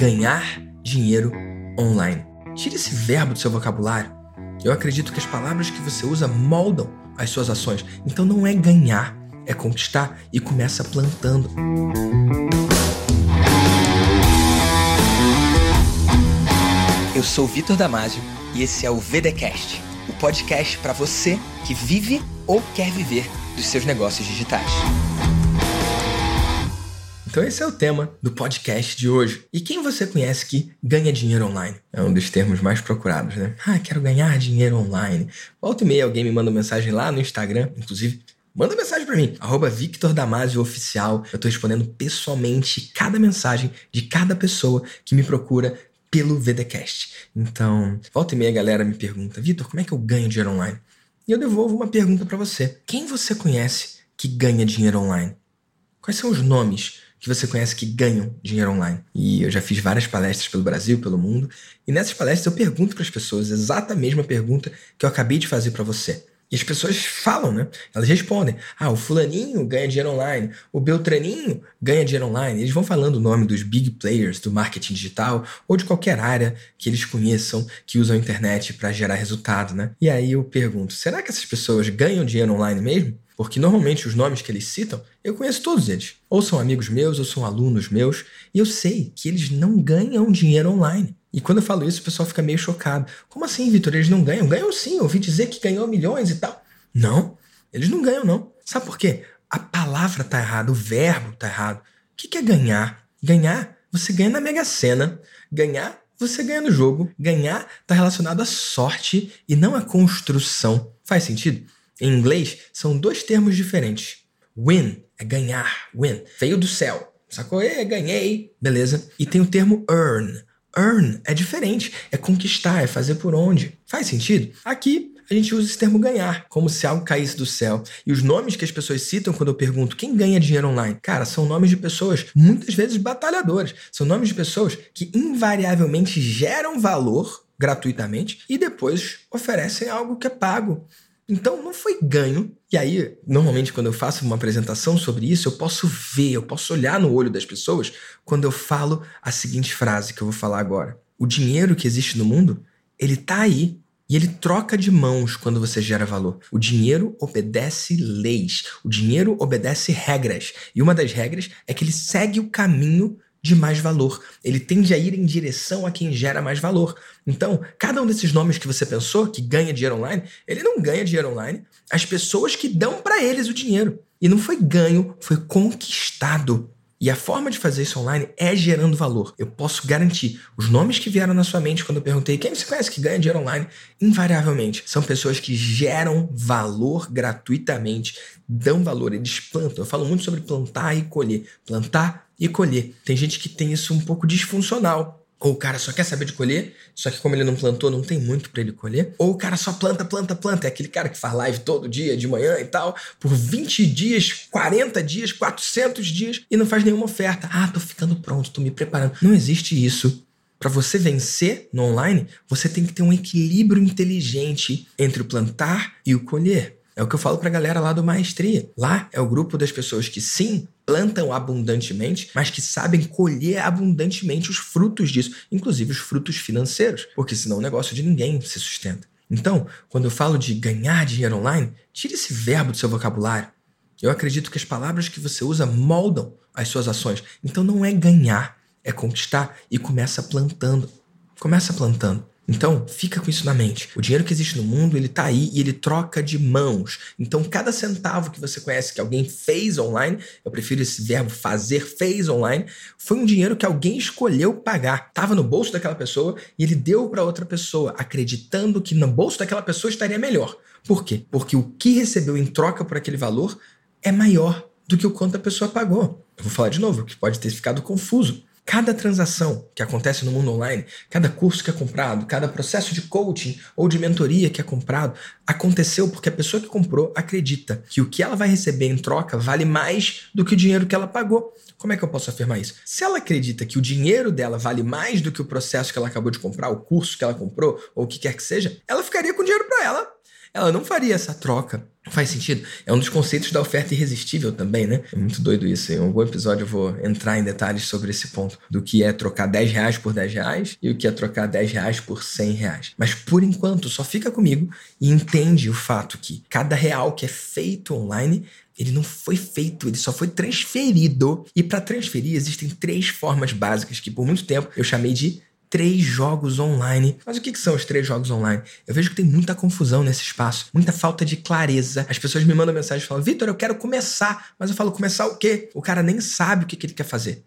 ganhar dinheiro online. Tire esse verbo do seu vocabulário. Eu acredito que as palavras que você usa moldam as suas ações. Então não é ganhar, é conquistar e começa plantando. Eu sou Vitor Damasio e esse é o VDcast, o podcast para você que vive ou quer viver dos seus negócios digitais. Então esse é o tema do podcast de hoje. E quem você conhece que ganha dinheiro online? É um dos termos mais procurados, né? Ah, quero ganhar dinheiro online. Volta e meia alguém me manda mensagem lá no Instagram, inclusive Manda mensagem para mim, arroba Victor Damasio Oficial. Eu tô respondendo pessoalmente cada mensagem de cada pessoa que me procura pelo VDcast. Então, volta e meia a galera me pergunta, Vitor, como é que eu ganho dinheiro online? E eu devolvo uma pergunta para você. Quem você conhece que ganha dinheiro online? Quais são os nomes que você conhece que ganham dinheiro online. E eu já fiz várias palestras pelo Brasil, pelo mundo, e nessas palestras eu pergunto para as pessoas exata mesma pergunta que eu acabei de fazer para você. E as pessoas falam, né? Elas respondem: ah, o fulaninho ganha dinheiro online, o Beltraninho ganha dinheiro online. Eles vão falando o nome dos big players do marketing digital ou de qualquer área que eles conheçam que usam a internet para gerar resultado, né? E aí eu pergunto: será que essas pessoas ganham dinheiro online mesmo? Porque normalmente os nomes que eles citam, eu conheço todos eles. Ou são amigos meus, ou são alunos meus, e eu sei que eles não ganham dinheiro online. E quando eu falo isso, o pessoal fica meio chocado. Como assim, Vitor? Eles não ganham? Ganham sim, eu ouvi dizer que ganhou milhões e tal. Não, eles não ganham, não. Sabe por quê? A palavra tá errada, o verbo tá errado. O que é ganhar? Ganhar, você ganha na Mega Sena. Ganhar, você ganha no jogo. Ganhar tá relacionado à sorte e não à construção. Faz sentido? Em inglês, são dois termos diferentes. Win é ganhar, win. Veio do céu. Sacou? É, ganhei, beleza. E tem o termo earn. Earn é diferente, é conquistar, é fazer por onde. Faz sentido? Aqui a gente usa esse termo ganhar, como se algo caísse do céu. E os nomes que as pessoas citam quando eu pergunto quem ganha dinheiro online, cara, são nomes de pessoas muitas vezes batalhadoras. São nomes de pessoas que invariavelmente geram valor gratuitamente e depois oferecem algo que é pago. Então não foi ganho. E aí, normalmente, quando eu faço uma apresentação sobre isso, eu posso ver, eu posso olhar no olho das pessoas quando eu falo a seguinte frase que eu vou falar agora. O dinheiro que existe no mundo, ele tá aí. E ele troca de mãos quando você gera valor. O dinheiro obedece leis. O dinheiro obedece regras. E uma das regras é que ele segue o caminho de mais valor. Ele tende a ir em direção a quem gera mais valor. Então, cada um desses nomes que você pensou que ganha dinheiro online, ele não ganha dinheiro online, as pessoas que dão para eles o dinheiro. E não foi ganho, foi conquistado. E a forma de fazer isso online é gerando valor. Eu posso garantir. Os nomes que vieram na sua mente quando eu perguntei quem você conhece que ganha dinheiro online, invariavelmente são pessoas que geram valor gratuitamente, dão valor, eles plantam. Eu falo muito sobre plantar e colher. Plantar e colher. Tem gente que tem isso um pouco disfuncional. Ou o cara só quer saber de colher, só que como ele não plantou, não tem muito para ele colher. Ou o cara só planta, planta, planta. É aquele cara que faz live todo dia, de manhã e tal, por 20 dias, 40 dias, 400 dias e não faz nenhuma oferta. Ah, tô ficando pronto, tô me preparando. Não existe isso. Para você vencer no online, você tem que ter um equilíbrio inteligente entre o plantar e o colher. É o que eu falo pra galera lá do Maestria. Lá é o grupo das pessoas que sim plantam abundantemente, mas que sabem colher abundantemente os frutos disso, inclusive os frutos financeiros, porque senão o negócio de ninguém se sustenta. Então, quando eu falo de ganhar dinheiro online, tire esse verbo do seu vocabulário. Eu acredito que as palavras que você usa moldam as suas ações. Então não é ganhar, é conquistar e começa plantando. Começa plantando. Então, fica com isso na mente. O dinheiro que existe no mundo, ele tá aí e ele troca de mãos. Então, cada centavo que você conhece que alguém fez online, eu prefiro esse verbo fazer, fez online, foi um dinheiro que alguém escolheu pagar. Tava no bolso daquela pessoa e ele deu para outra pessoa, acreditando que no bolso daquela pessoa estaria melhor. Por quê? Porque o que recebeu em troca por aquele valor é maior do que o quanto a pessoa pagou. Eu vou falar de novo, que pode ter ficado confuso. Cada transação que acontece no mundo online, cada curso que é comprado, cada processo de coaching ou de mentoria que é comprado, aconteceu porque a pessoa que comprou acredita que o que ela vai receber em troca vale mais do que o dinheiro que ela pagou. Como é que eu posso afirmar isso? Se ela acredita que o dinheiro dela vale mais do que o processo que ela acabou de comprar, o curso que ela comprou, ou o que quer que seja, ela ficaria com dinheiro para ela ela não faria essa troca. Faz sentido? É um dos conceitos da oferta irresistível também, né? É muito doido isso. Em algum episódio eu vou entrar em detalhes sobre esse ponto do que é trocar 10 reais por 10 reais e o que é trocar 10 reais por 100 reais. Mas por enquanto, só fica comigo e entende o fato que cada real que é feito online ele não foi feito, ele só foi transferido. E para transferir existem três formas básicas que por muito tempo eu chamei de três jogos online. Mas o que, que são os três jogos online? Eu vejo que tem muita confusão nesse espaço, muita falta de clareza. As pessoas me mandam mensagem falando: Vitor, eu quero começar. Mas eu falo: começar o quê? O cara nem sabe o que, que ele quer fazer.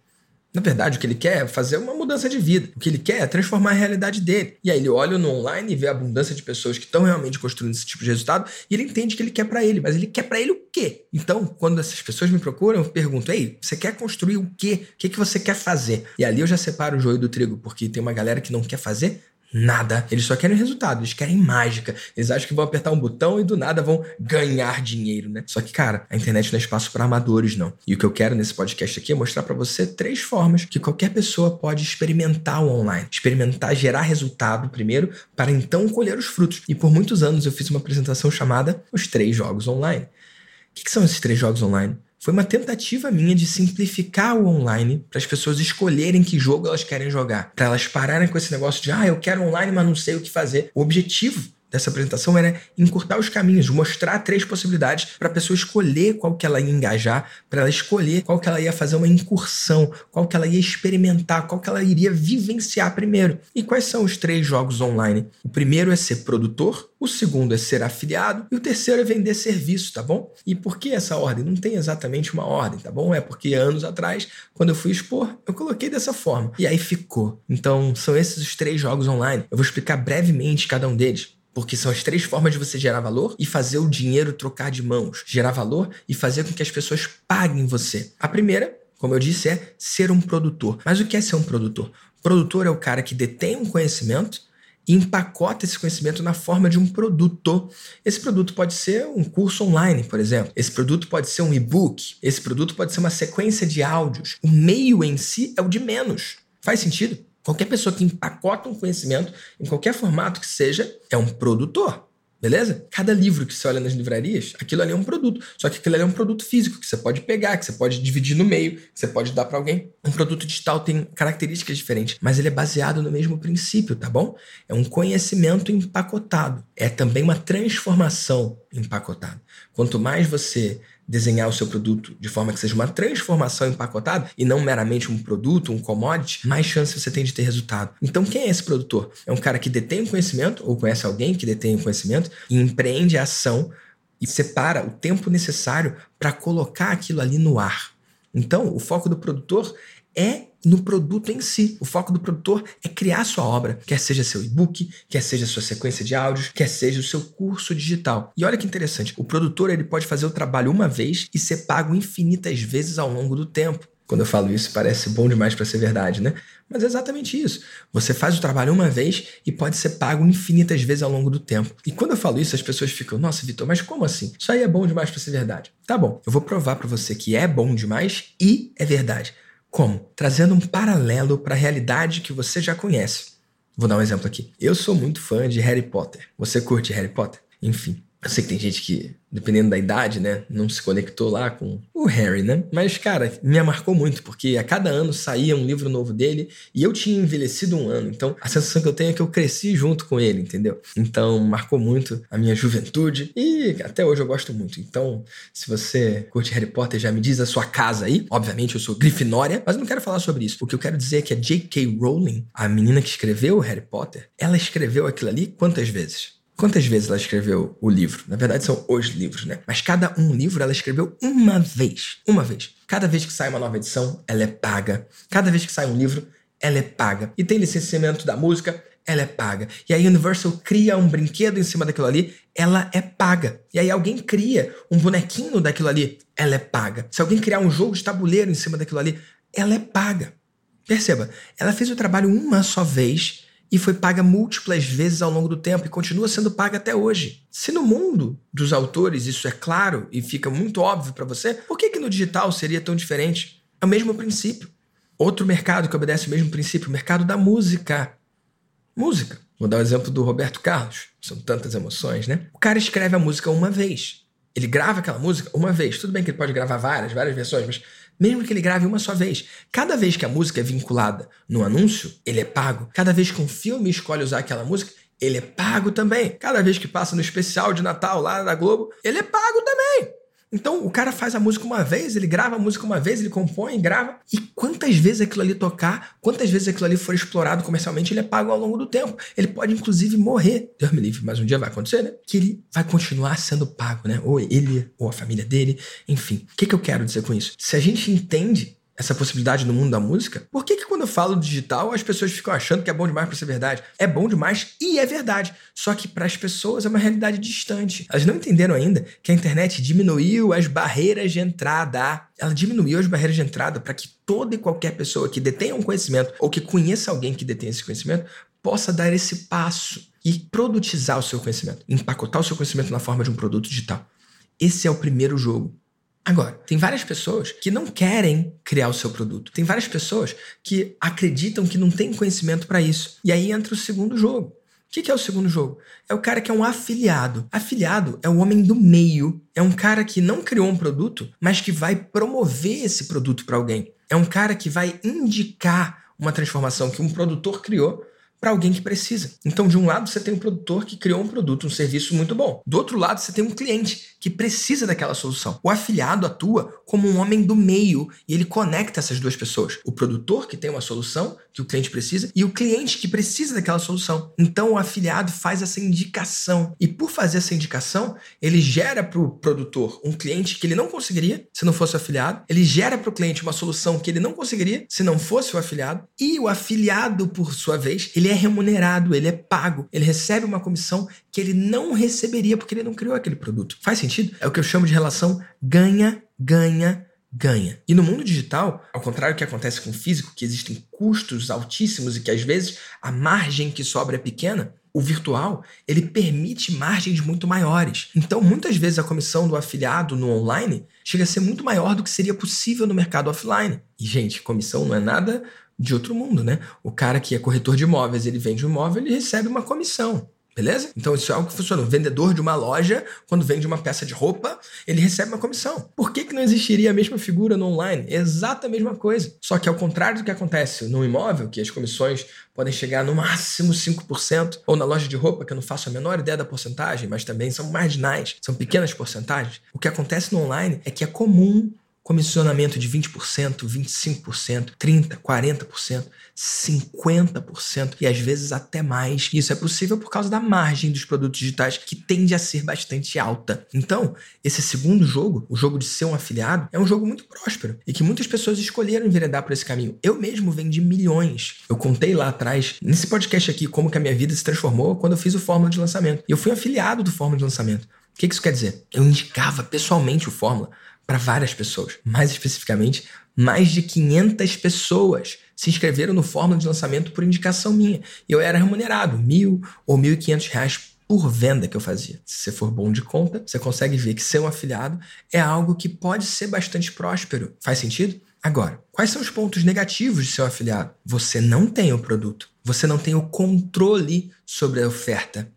Na verdade, o que ele quer é fazer uma mudança de vida. O que ele quer é transformar a realidade dele. E aí ele olha no online e vê a abundância de pessoas que estão realmente construindo esse tipo de resultado e ele entende que ele quer para ele. Mas ele quer para ele o quê? Então, quando essas pessoas me procuram, eu pergunto: Ei, você quer construir o quê? O que, que você quer fazer? E ali eu já separo o joio do trigo, porque tem uma galera que não quer fazer nada. Eles só querem resultado, eles querem mágica. Eles acham que vão apertar um botão e do nada vão ganhar dinheiro, né? Só que, cara, a internet não é espaço para amadores, não. E o que eu quero nesse podcast aqui é mostrar para você três formas que qualquer pessoa pode experimentar o online. Experimentar gerar resultado primeiro, para então colher os frutos. E por muitos anos eu fiz uma apresentação chamada Os Três Jogos Online. O que, que são esses três jogos online? Foi uma tentativa minha de simplificar o online para as pessoas escolherem que jogo elas querem jogar, para elas pararem com esse negócio de ah, eu quero online, mas não sei o que fazer. O objetivo dessa apresentação era encurtar os caminhos, mostrar três possibilidades para a pessoa escolher qual que ela ia engajar, para ela escolher qual que ela ia fazer uma incursão, qual que ela ia experimentar, qual que ela iria vivenciar primeiro. E quais são os três jogos online? O primeiro é ser produtor, o segundo é ser afiliado e o terceiro é vender serviço, tá bom? E por que essa ordem? Não tem exatamente uma ordem, tá bom? É porque anos atrás, quando eu fui expor, eu coloquei dessa forma. E aí ficou. Então, são esses os três jogos online. Eu vou explicar brevemente cada um deles. Porque são as três formas de você gerar valor e fazer o dinheiro trocar de mãos. Gerar valor e fazer com que as pessoas paguem você. A primeira, como eu disse, é ser um produtor. Mas o que é ser um produtor? Produtor é o cara que detém um conhecimento e empacota esse conhecimento na forma de um produto. Esse produto pode ser um curso online, por exemplo. Esse produto pode ser um e-book. Esse produto pode ser uma sequência de áudios. O meio em si é o de menos. Faz sentido? Qualquer pessoa que empacota um conhecimento, em qualquer formato que seja, é um produtor. Beleza? Cada livro que você olha nas livrarias, aquilo ali é um produto. Só que aquilo ali é um produto físico que você pode pegar, que você pode dividir no meio, que você pode dar para alguém. Um produto digital tem características diferentes, mas ele é baseado no mesmo princípio, tá bom? É um conhecimento empacotado. É também uma transformação empacotada. Quanto mais você desenhar o seu produto de forma que seja uma transformação empacotada e não meramente um produto, um commodity, mais chance você tem de ter resultado. Então, quem é esse produtor? É um cara que detém o conhecimento ou conhece alguém que detém o conhecimento e empreende a ação e separa o tempo necessário para colocar aquilo ali no ar. Então, o foco do produtor é no produto em si. O foco do produtor é criar sua obra, quer seja seu e-book, quer seja sua sequência de áudios, quer seja o seu curso digital. E olha que interessante, o produtor ele pode fazer o trabalho uma vez e ser pago infinitas vezes ao longo do tempo. Quando eu falo isso, parece bom demais para ser verdade, né? Mas é exatamente isso. Você faz o trabalho uma vez e pode ser pago infinitas vezes ao longo do tempo. E quando eu falo isso, as pessoas ficam: "Nossa, Vitor, mas como assim? Isso aí é bom demais para ser verdade". Tá bom. Eu vou provar para você que é bom demais e é verdade. Como? Trazendo um paralelo para a realidade que você já conhece. Vou dar um exemplo aqui. Eu sou muito fã de Harry Potter. Você curte Harry Potter? Enfim, eu sei que tem gente que dependendo da idade, né, não se conectou lá com o Harry, né? Mas, cara, me marcou muito, porque a cada ano saía um livro novo dele e eu tinha envelhecido um ano. Então, a sensação que eu tenho é que eu cresci junto com ele, entendeu? Então, marcou muito a minha juventude e até hoje eu gosto muito. Então, se você curte Harry Potter, já me diz a sua casa aí. Obviamente, eu sou Grifinória, mas não quero falar sobre isso. O que eu quero dizer é que a J.K. Rowling, a menina que escreveu Harry Potter, ela escreveu aquilo ali quantas vezes? Quantas vezes ela escreveu o livro? Na verdade, são os livros, né? Mas cada um livro ela escreveu uma vez. Uma vez. Cada vez que sai uma nova edição, ela é paga. Cada vez que sai um livro, ela é paga. E tem licenciamento da música, ela é paga. E a Universal cria um brinquedo em cima daquilo ali, ela é paga. E aí alguém cria um bonequinho daquilo ali, ela é paga. Se alguém criar um jogo de tabuleiro em cima daquilo ali, ela é paga. Perceba, ela fez o trabalho uma só vez e foi paga múltiplas vezes ao longo do tempo e continua sendo paga até hoje. Se no mundo dos autores isso é claro e fica muito óbvio para você, por que, que no digital seria tão diferente? É o mesmo princípio. Outro mercado que obedece o mesmo princípio, o mercado da música. Música. Vou dar o exemplo do Roberto Carlos. São tantas emoções, né? O cara escreve a música uma vez. Ele grava aquela música uma vez. Tudo bem que ele pode gravar várias, várias versões, mas mesmo que ele grave uma só vez. Cada vez que a música é vinculada no anúncio, ele é pago. Cada vez que um filme escolhe usar aquela música, ele é pago também. Cada vez que passa no especial de Natal lá da Globo, ele é pago também. Então o cara faz a música uma vez, ele grava a música uma vez, ele compõe, grava. E quantas vezes aquilo ali tocar, quantas vezes aquilo ali for explorado comercialmente, ele é pago ao longo do tempo. Ele pode inclusive morrer. Deus me livre, mas um dia vai acontecer, né? Que ele vai continuar sendo pago, né? Ou ele, ou a família dele, enfim. O que, que eu quero dizer com isso? Se a gente entende essa possibilidade no mundo da música, por que, que quando eu falo digital as pessoas ficam achando que é bom demais para ser verdade? É bom demais e é verdade. Só que para as pessoas é uma realidade distante. Elas não entenderam ainda que a internet diminuiu as barreiras de entrada. Ela diminuiu as barreiras de entrada para que toda e qualquer pessoa que detenha um conhecimento ou que conheça alguém que detém esse conhecimento possa dar esse passo e produtizar o seu conhecimento, empacotar o seu conhecimento na forma de um produto digital. Esse é o primeiro jogo. Agora, tem várias pessoas que não querem criar o seu produto. Tem várias pessoas que acreditam que não tem conhecimento para isso. E aí entra o segundo jogo. O que é o segundo jogo? É o cara que é um afiliado. Afiliado é o homem do meio. É um cara que não criou um produto, mas que vai promover esse produto para alguém. É um cara que vai indicar uma transformação que um produtor criou para alguém que precisa. Então, de um lado, você tem um produtor que criou um produto, um serviço muito bom. Do outro lado, você tem um cliente que precisa daquela solução. O afiliado atua como um homem do meio e ele conecta essas duas pessoas. O produtor que tem uma solução que o cliente precisa e o cliente que precisa daquela solução. Então, o afiliado faz essa indicação e por fazer essa indicação, ele gera para o produtor um cliente que ele não conseguiria se não fosse o afiliado. Ele gera para o cliente uma solução que ele não conseguiria se não fosse o afiliado. E o afiliado, por sua vez, ele é é remunerado, ele é pago, ele recebe uma comissão que ele não receberia porque ele não criou aquele produto. Faz sentido? É o que eu chamo de relação ganha, ganha, ganha. E no mundo digital, ao contrário do que acontece com o físico, que existem custos altíssimos e que às vezes a margem que sobra é pequena, o virtual, ele permite margens muito maiores. Então, muitas vezes a comissão do afiliado no online chega a ser muito maior do que seria possível no mercado offline. E gente, comissão não é nada de outro mundo, né? O cara que é corretor de imóveis, ele vende um imóvel, ele recebe uma comissão. Beleza? Então isso é algo que funciona. O vendedor de uma loja, quando vende uma peça de roupa, ele recebe uma comissão. Por que, que não existiria a mesma figura no online? Exata a mesma coisa. Só que ao contrário do que acontece no imóvel, que as comissões podem chegar no máximo 5%, ou na loja de roupa, que eu não faço a menor ideia da porcentagem, mas também são marginais, são pequenas porcentagens. O que acontece no online é que é comum comissionamento de 20%, 25%, 30%, 40%, 50% e às vezes até mais. Isso é possível por causa da margem dos produtos digitais, que tende a ser bastante alta. Então, esse segundo jogo, o jogo de ser um afiliado, é um jogo muito próspero e que muitas pessoas escolheram enveredar por esse caminho. Eu mesmo vendi milhões. Eu contei lá atrás, nesse podcast aqui, como que a minha vida se transformou quando eu fiz o Fórmula de Lançamento. E eu fui afiliado do Fórmula de Lançamento. O que isso quer dizer? Eu indicava pessoalmente o Fórmula para várias pessoas. Mais especificamente, mais de 500 pessoas se inscreveram no Fórmula de Lançamento por indicação minha. E eu era remunerado, mil ou mil e quinhentos reais por venda que eu fazia. Se você for bom de conta, você consegue ver que ser um afiliado é algo que pode ser bastante próspero. Faz sentido? Agora, quais são os pontos negativos de ser um afiliado? Você não tem o produto. Você não tem o controle sobre a oferta.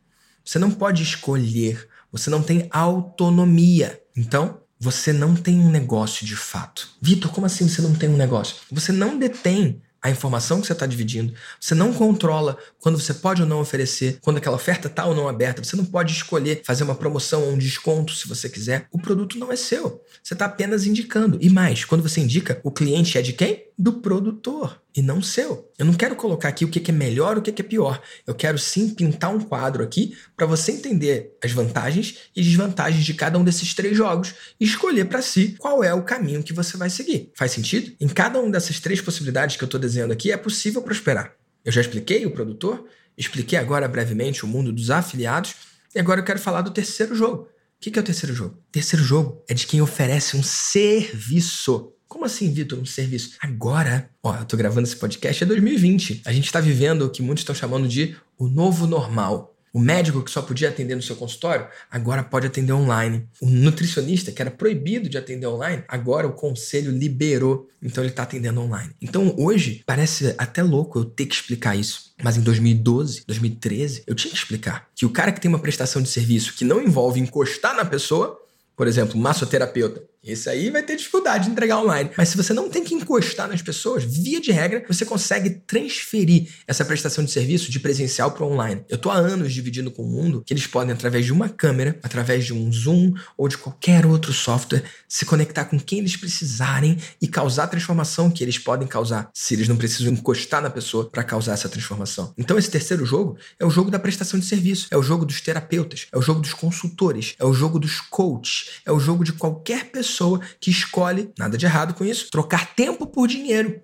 Você não pode escolher. Você não tem autonomia. Então, você não tem um negócio de fato. Vitor, como assim você não tem um negócio? Você não detém a informação que você está dividindo. Você não controla quando você pode ou não oferecer, quando aquela oferta está ou não aberta. Você não pode escolher fazer uma promoção ou um desconto se você quiser. O produto não é seu. Você está apenas indicando. E mais, quando você indica, o cliente é de quem? Do produtor e não seu. Eu não quero colocar aqui o que é melhor, o que é pior. Eu quero sim pintar um quadro aqui para você entender as vantagens e desvantagens de cada um desses três jogos e escolher para si qual é o caminho que você vai seguir. Faz sentido? Em cada uma dessas três possibilidades que eu estou desenhando aqui é possível prosperar. Eu já expliquei o produtor, expliquei agora brevemente o mundo dos afiliados e agora eu quero falar do terceiro jogo. O que é o terceiro jogo? O terceiro jogo é de quem oferece um serviço. Como assim, Vitor, um serviço? Agora, ó, eu tô gravando esse podcast, é 2020. A gente tá vivendo o que muitos estão chamando de o novo normal. O médico que só podia atender no seu consultório, agora pode atender online. O nutricionista, que era proibido de atender online, agora o conselho liberou, então ele está atendendo online. Então hoje parece até louco eu ter que explicar isso. Mas em 2012, 2013, eu tinha que explicar que o cara que tem uma prestação de serviço que não envolve encostar na pessoa, por exemplo, massoterapeuta, esse aí vai ter dificuldade de entregar online. Mas se você não tem que encostar nas pessoas, via de regra, você consegue transferir essa prestação de serviço de presencial para online. Eu tô há anos dividindo com o mundo que eles podem, através de uma câmera, através de um Zoom ou de qualquer outro software, se conectar com quem eles precisarem e causar a transformação que eles podem causar, se eles não precisam encostar na pessoa para causar essa transformação. Então, esse terceiro jogo é o jogo da prestação de serviço, é o jogo dos terapeutas, é o jogo dos consultores, é o jogo dos coaches, é o jogo de qualquer pessoa pessoa que escolhe, nada de errado com isso, trocar tempo por dinheiro.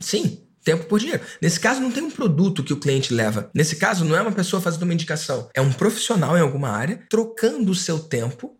Sim, tempo por dinheiro. Nesse caso, não tem um produto que o cliente leva. Nesse caso, não é uma pessoa fazendo uma indicação. É um profissional em alguma área trocando o seu tempo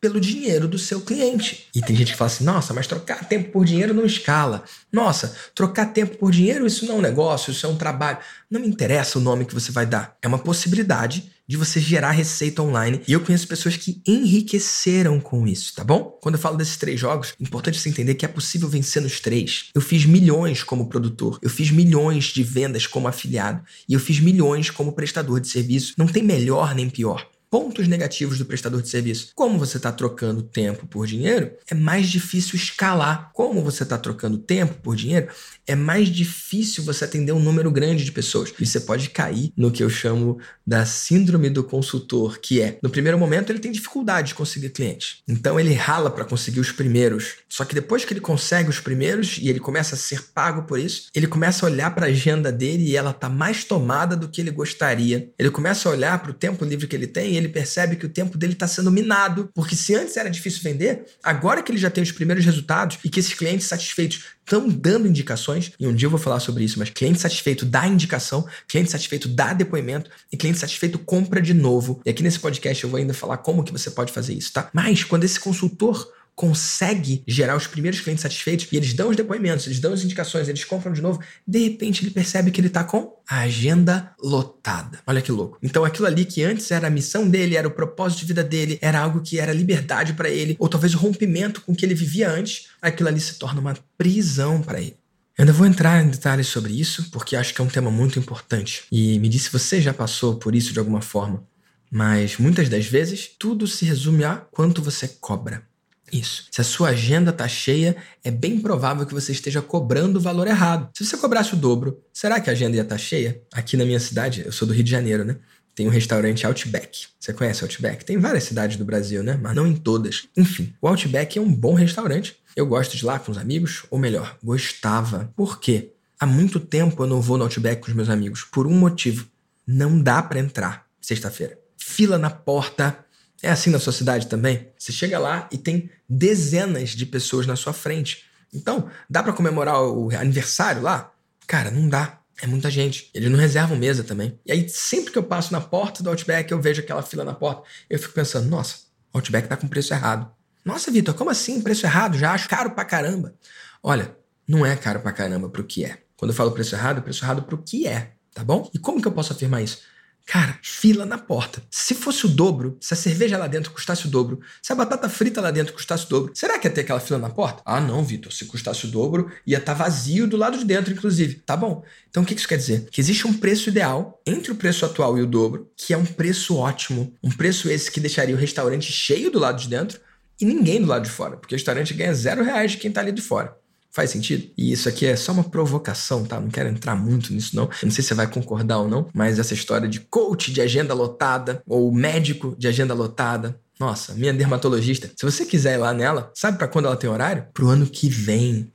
pelo dinheiro do seu cliente. E tem gente que fala assim: nossa, mas trocar tempo por dinheiro não escala. Nossa, trocar tempo por dinheiro, isso não é um negócio, isso é um trabalho. Não me interessa o nome que você vai dar. É uma possibilidade de você gerar receita online. E eu conheço pessoas que enriqueceram com isso, tá bom? Quando eu falo desses três jogos, é importante você entender que é possível vencer nos três. Eu fiz milhões como produtor, eu fiz milhões de vendas como afiliado e eu fiz milhões como prestador de serviço. Não tem melhor nem pior pontos negativos do prestador de serviço. Como você está trocando tempo por dinheiro, é mais difícil escalar. Como você está trocando tempo por dinheiro, é mais difícil você atender um número grande de pessoas. E você pode cair no que eu chamo da síndrome do consultor, que é, no primeiro momento, ele tem dificuldade de conseguir clientes. Então ele rala para conseguir os primeiros. Só que depois que ele consegue os primeiros e ele começa a ser pago por isso, ele começa a olhar para a agenda dele e ela tá mais tomada do que ele gostaria. Ele começa a olhar para o tempo livre que ele tem ele percebe que o tempo dele está sendo minado. Porque se antes era difícil vender, agora que ele já tem os primeiros resultados e que esses clientes satisfeitos estão dando indicações, e um dia eu vou falar sobre isso, mas cliente satisfeito dá indicação, cliente satisfeito dá depoimento e cliente satisfeito compra de novo. E aqui nesse podcast eu vou ainda falar como que você pode fazer isso, tá? Mas quando esse consultor consegue gerar os primeiros clientes satisfeitos e eles dão os depoimentos, eles dão as indicações, eles compram de novo, de repente ele percebe que ele está com a agenda lotada. Olha que louco. Então aquilo ali que antes era a missão dele, era o propósito de vida dele, era algo que era liberdade para ele, ou talvez o rompimento com que ele vivia antes, aquilo ali se torna uma prisão para ele. Eu ainda vou entrar em detalhes sobre isso, porque acho que é um tema muito importante. E me diz se você já passou por isso de alguma forma. Mas muitas das vezes tudo se resume a quanto você cobra. Isso. Se a sua agenda está cheia, é bem provável que você esteja cobrando o valor errado. Se você cobrasse o dobro, será que a agenda ia estar tá cheia? Aqui na minha cidade, eu sou do Rio de Janeiro, né? Tem um restaurante Outback. Você conhece Outback? Tem várias cidades do Brasil, né? Mas não em todas. Enfim, o Outback é um bom restaurante. Eu gosto de ir lá com os amigos, ou melhor, gostava. Por quê? Há muito tempo eu não vou no Outback com os meus amigos. Por um motivo. Não dá para entrar sexta-feira. Fila na porta, é assim na sua cidade também? Você chega lá e tem dezenas de pessoas na sua frente. Então, dá para comemorar o aniversário lá? Cara, não dá. É muita gente. Eles não reservam mesa também. E aí, sempre que eu passo na porta do Outback, eu vejo aquela fila na porta, eu fico pensando, nossa, o Outback tá com preço errado. Nossa, Vitor, como assim? Preço errado? Já acho caro pra caramba. Olha, não é caro pra caramba pro que é. Quando eu falo preço errado, é preço errado pro que é, tá bom? E como que eu posso afirmar isso? Cara, fila na porta. Se fosse o dobro, se a cerveja lá dentro custasse o dobro, se a batata frita lá dentro custasse o dobro, será que ia ter aquela fila na porta? Ah, não, Vitor. Se custasse o dobro, ia estar tá vazio do lado de dentro, inclusive. Tá bom. Então o que isso quer dizer? Que existe um preço ideal entre o preço atual e o dobro, que é um preço ótimo. Um preço esse que deixaria o restaurante cheio do lado de dentro e ninguém do lado de fora, porque o restaurante ganha zero reais de quem está ali de fora. Faz sentido? E isso aqui é só uma provocação, tá? Não quero entrar muito nisso, não. Eu não sei se você vai concordar ou não, mas essa história de coach de agenda lotada ou médico de agenda lotada. Nossa, minha dermatologista, se você quiser ir lá nela, sabe para quando ela tem horário? Pro ano que vem.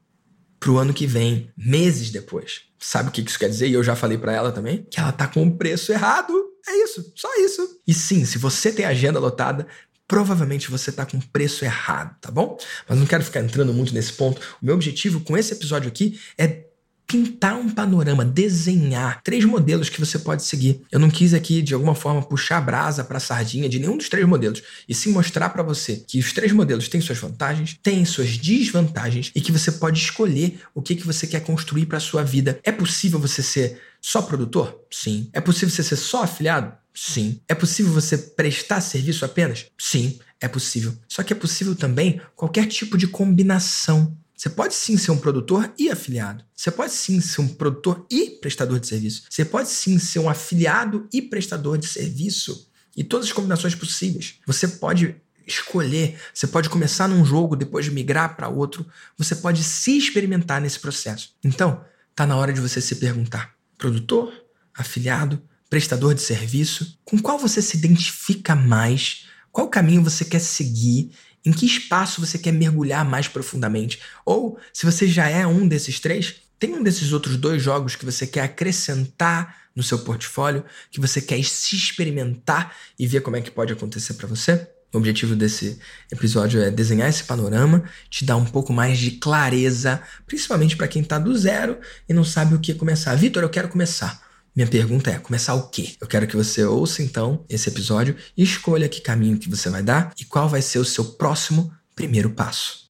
Pro ano que vem, meses depois. Sabe o que isso quer dizer? E eu já falei para ela também que ela tá com o preço errado. É isso, só isso. E sim, se você tem agenda lotada, provavelmente você está com preço errado, tá bom? Mas não quero ficar entrando muito nesse ponto. O meu objetivo com esse episódio aqui é pintar um panorama, desenhar três modelos que você pode seguir. Eu não quis aqui de alguma forma puxar a brasa para a sardinha de nenhum dos três modelos, e sim mostrar para você que os três modelos têm suas vantagens, têm suas desvantagens e que você pode escolher o que que você quer construir para sua vida. É possível você ser só produtor? Sim. É possível você ser só afiliado? Sim. É possível você prestar serviço apenas? Sim, é possível. Só que é possível também qualquer tipo de combinação. Você pode sim ser um produtor e afiliado. Você pode sim ser um produtor e prestador de serviço. Você pode sim ser um afiliado e prestador de serviço. E todas as combinações possíveis. Você pode escolher, você pode começar num jogo, depois migrar para outro. Você pode se experimentar nesse processo. Então, tá na hora de você se perguntar: produtor, afiliado, prestador de serviço, com qual você se identifica mais? Qual caminho você quer seguir? Em que espaço você quer mergulhar mais profundamente? Ou, se você já é um desses três, tem um desses outros dois jogos que você quer acrescentar no seu portfólio, que você quer se experimentar e ver como é que pode acontecer para você? O objetivo desse episódio é desenhar esse panorama, te dar um pouco mais de clareza, principalmente para quem está do zero e não sabe o que começar. Vitor, eu quero começar. Minha pergunta é: começar o quê? Eu quero que você ouça então esse episódio e escolha que caminho que você vai dar e qual vai ser o seu próximo primeiro passo.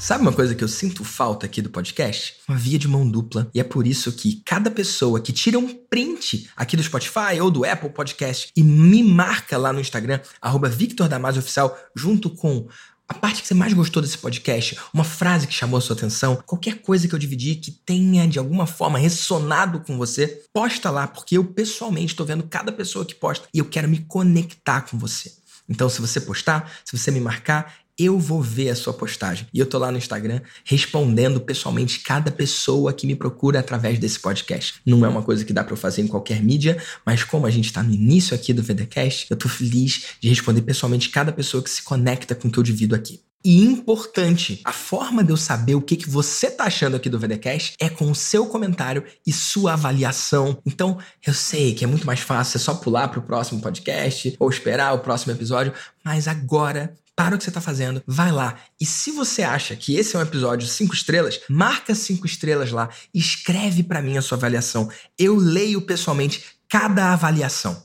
Sabe uma coisa que eu sinto falta aqui do podcast? Uma via de mão dupla. E é por isso que cada pessoa que tira um print aqui do Spotify ou do Apple Podcast e me marca lá no Instagram, arroba Victor Damasio Oficial, junto com a parte que você mais gostou desse podcast, uma frase que chamou a sua atenção, qualquer coisa que eu dividi que tenha de alguma forma ressonado com você, posta lá, porque eu pessoalmente estou vendo cada pessoa que posta e eu quero me conectar com você. Então, se você postar, se você me marcar, eu vou ver a sua postagem. E eu tô lá no Instagram respondendo pessoalmente cada pessoa que me procura através desse podcast. Não é uma coisa que dá para eu fazer em qualquer mídia, mas como a gente tá no início aqui do VDcast, eu tô feliz de responder pessoalmente cada pessoa que se conecta com o que eu divido aqui. E importante, a forma de eu saber o que, que você tá achando aqui do VDcast é com o seu comentário e sua avaliação. Então, eu sei que é muito mais fácil, é só pular pro próximo podcast ou esperar o próximo episódio, mas agora para o que você está fazendo, vai lá. E se você acha que esse é um episódio 5 estrelas, marca 5 estrelas lá escreve para mim a sua avaliação. Eu leio pessoalmente cada avaliação.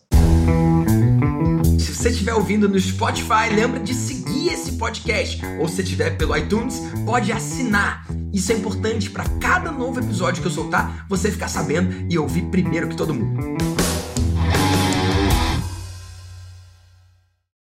Se você estiver ouvindo no Spotify, lembra de seguir esse podcast. Ou se estiver pelo iTunes, pode assinar. Isso é importante para cada novo episódio que eu soltar, você ficar sabendo e ouvir primeiro que todo mundo.